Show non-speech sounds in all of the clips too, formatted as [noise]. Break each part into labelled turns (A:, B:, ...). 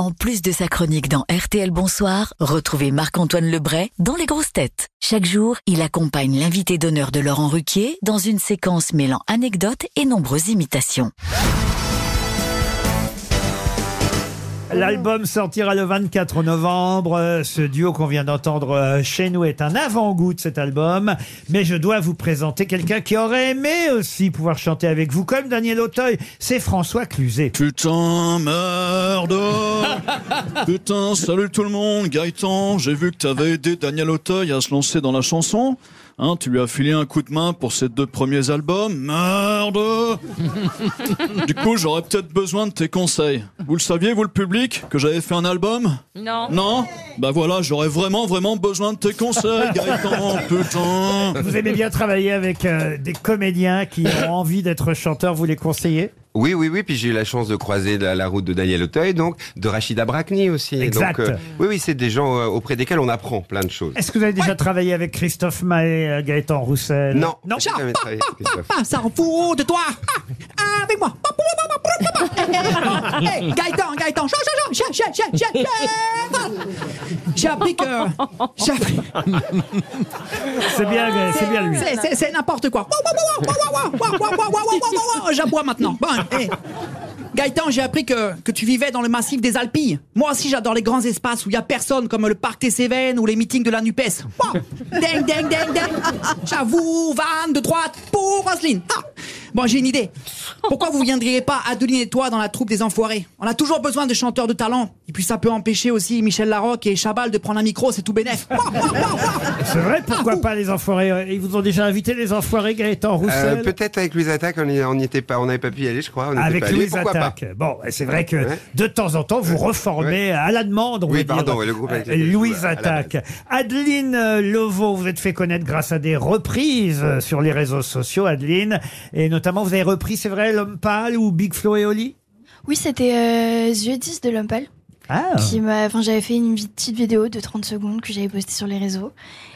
A: En plus de sa chronique dans RTL Bonsoir, retrouvez Marc-Antoine Lebray dans Les Grosses Têtes. Chaque jour, il accompagne l'invité d'honneur de Laurent Ruquier dans une séquence mêlant anecdotes et nombreuses imitations.
B: L'album sortira le 24 novembre. Euh, Ce duo qu'on vient d'entendre euh, chez nous est un avant-goût de cet album. Mais je dois vous présenter quelqu'un qui aurait aimé aussi pouvoir chanter avec vous, comme Daniel Auteuil. C'est François Cluzet.
C: Putain, merde [laughs] Putain, salut tout le monde, Gaëtan, j'ai vu que t'avais aidé Daniel Auteuil à se lancer dans la chanson. Hein, tu lui as filé un coup de main pour ses deux premiers albums? Merde [laughs] Du coup, j'aurais peut-être besoin de tes conseils. Vous le saviez, vous le public, que j'avais fait un album?
D: Non.
C: Non? Bah voilà, j'aurais vraiment, vraiment besoin de tes conseils, [laughs] Gaëtan, putain
B: Vous aimez bien travailler avec euh, des comédiens qui ont [laughs] envie d'être chanteurs, vous les conseillez?
E: Oui, oui, oui. Puis j'ai eu la chance de croiser la, la route de Daniel Auteuil, donc de Rachida Brakni aussi. Et
B: Exact.
E: Donc, euh, oui, oui, c'est des gens euh, auprès desquels on apprend plein de choses.
B: Est-ce que vous avez déjà travaillé avec Christophe Maé, euh, Gaëtan Roussel?
E: Non,
B: Non
E: j'ai jamais travaillé avec Christophe.
F: Ah, [laughs] ça en fout de toi Avec moi hey, Gaëtan, Gaëtan, chant, chant, chant, chant, chant, chant, chant. J'ai appris que... J'ai appris...
B: C'est bien, c'est bien lui.
F: C'est- n'importe quoi. J'aboie maintenant. Bon, hey. Gaëtan, j'ai appris que, que tu vivais dans le massif des Alpilles. Moi aussi, j'adore les grands espaces où il y a personne, comme le parc des Cévennes ou les meetings de la NUPES. Ding, ding, ding, ding. J'avoue, van de droite pour Roselyne. Ah. Bon, j'ai une idée. Pourquoi vous viendriez pas, Adeline et toi, dans la troupe des Enfoirés? On a toujours besoin de chanteurs de talent. Et puis ça peut empêcher aussi Michel Larocque et Chabal de prendre un micro, c'est tout bénef. [laughs]
B: C'est vrai, pourquoi pas les enfoirés? Euh, Ils vous ont déjà invité les enfoirés, Gaëtan
E: Euh,
B: Roussel?
E: Peut-être avec Louise Attaque, on était pas, on n'avait pas pu y aller, je crois. On
B: Avec
E: pas allé.
B: Louise
E: Pourquoi pas?
B: Attaque. Bon, c'est vrai que
E: Ouais.
B: de temps en temps, vous reformez à la demande, on
E: Oui,
B: va
E: pardon,
B: dire,
E: le groupe avec
B: euh, Louise Attaque. Adeline euh, Lovo, vous êtes fait connaître grâce à des reprises euh, sur les réseaux sociaux, Adeline. Et notamment, vous avez repris, c'est vrai, L'Homme Pâle ou Big Flo et Oli?
G: Oui, c'était euh, Yeux 10 de Lumpal.
B: Ah
G: Qui m'a, enfin, j'avais fait une petite vidéo de 30 secondes que j'avais postée sur les réseaux.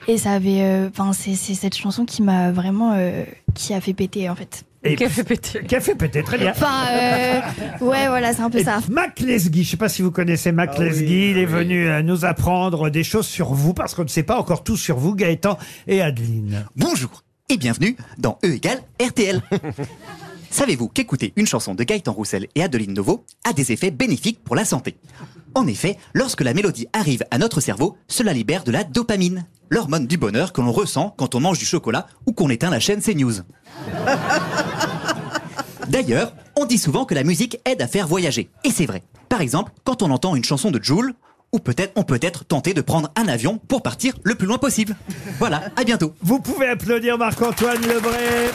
G: Et ça avait, euh, enfin, c'est, c'est cette chanson qui m'a vraiment, euh, qui a fait péter, en fait.
B: Et
D: Qui a fait péter.
B: qui a fait péter, très bien.
G: Enfin, euh, ouais, voilà, c'est un peu
B: Et
G: ça.
B: Mac Lesguy, je ne sais pas si vous connaissez Mac Lesguy, il est venu euh, nous apprendre des choses sur vous, parce qu'on ne sait pas encore tout sur vous, Gaëtan et Adeline.
H: Bonjour et bienvenue dans E égale RTL. [laughs] Savez-vous qu'écouter une chanson de Gaëtan Roussel et Adeline Novo a des effets bénéfiques pour la santé? En effet, lorsque la mélodie arrive à notre cerveau, cela libère de la dopamine, l'hormone du bonheur que l'on ressent quand on mange du chocolat ou qu'on éteint la chaîne CNews. [laughs] D'ailleurs, on dit souvent que la musique aide à faire voyager. Et c'est vrai. Par exemple, quand on entend une chanson de Joule, ou peut-être on peut être tenté de prendre un avion pour partir le plus loin possible. Voilà, à bientôt.
B: Vous pouvez applaudir Marc-Antoine Lebray.